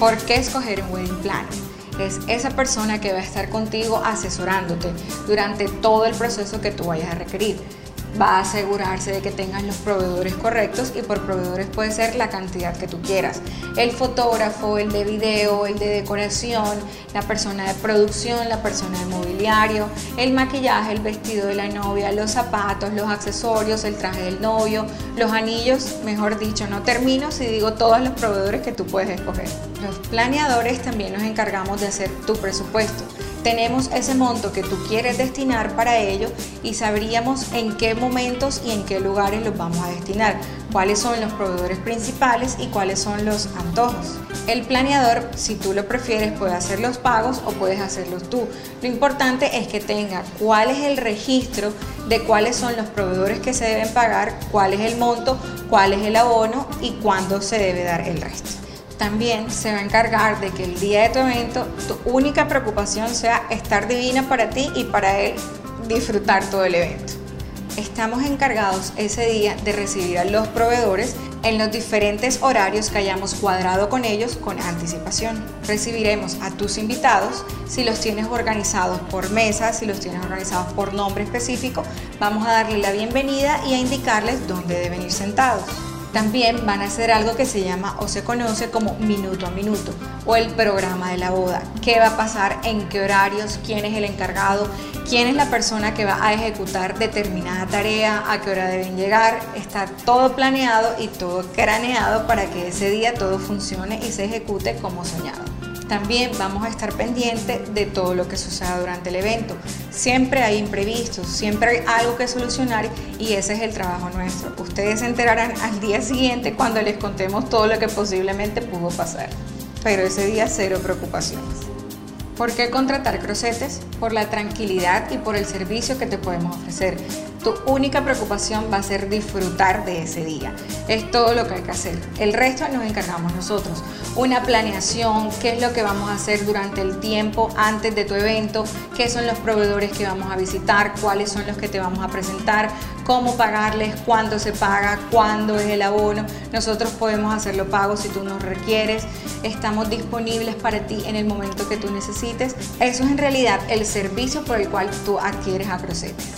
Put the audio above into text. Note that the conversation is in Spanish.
¿Por qué escoger un wedding planner? Es esa persona que va a estar contigo asesorándote durante todo el proceso que tú vayas a requerir va a asegurarse de que tengas los proveedores correctos y por proveedores puede ser la cantidad que tú quieras. El fotógrafo, el de video, el de decoración, la persona de producción, la persona de mobiliario, el maquillaje, el vestido de la novia, los zapatos, los accesorios, el traje del novio, los anillos, mejor dicho, no termino si digo todos los proveedores que tú puedes escoger. Los planeadores también nos encargamos de hacer tu presupuesto tenemos ese monto que tú quieres destinar para ello y sabríamos en qué momentos y en qué lugares los vamos a destinar, cuáles son los proveedores principales y cuáles son los antojos. El planeador, si tú lo prefieres, puede hacer los pagos o puedes hacerlos tú. Lo importante es que tenga cuál es el registro de cuáles son los proveedores que se deben pagar, cuál es el monto, cuál es el abono y cuándo se debe dar el resto también se va a encargar de que el día de tu evento tu única preocupación sea estar divina para ti y para él disfrutar todo el evento. Estamos encargados ese día de recibir a los proveedores en los diferentes horarios que hayamos cuadrado con ellos con anticipación. Recibiremos a tus invitados si los tienes organizados por mesa, si los tienes organizados por nombre específico, vamos a darle la bienvenida y a indicarles dónde deben ir sentados. También van a hacer algo que se llama o se conoce como minuto a minuto o el programa de la boda. ¿Qué va a pasar? ¿En qué horarios? ¿Quién es el encargado? ¿Quién es la persona que va a ejecutar determinada tarea? ¿A qué hora deben llegar? Está todo planeado y todo craneado para que ese día todo funcione y se ejecute como soñado. También vamos a estar pendientes de todo lo que suceda durante el evento. Siempre hay imprevistos, siempre hay algo que solucionar y ese es el trabajo nuestro. Ustedes se enterarán al día siguiente cuando les contemos todo lo que posiblemente pudo pasar. Pero ese día cero preocupaciones. ¿Por qué contratar Crocetes? Por la tranquilidad y por el servicio que te podemos ofrecer. Tu única preocupación va a ser disfrutar de ese día. Es todo lo que hay que hacer. El resto nos encargamos nosotros. Una planeación, qué es lo que vamos a hacer durante el tiempo antes de tu evento, qué son los proveedores que vamos a visitar, cuáles son los que te vamos a presentar, cómo pagarles, cuándo se paga, cuándo es el abono. Nosotros podemos hacerlo pago si tú nos requieres. Estamos disponibles para ti en el momento que tú necesites. Eso es en realidad el servicio por el cual tú adquieres a Crocetes.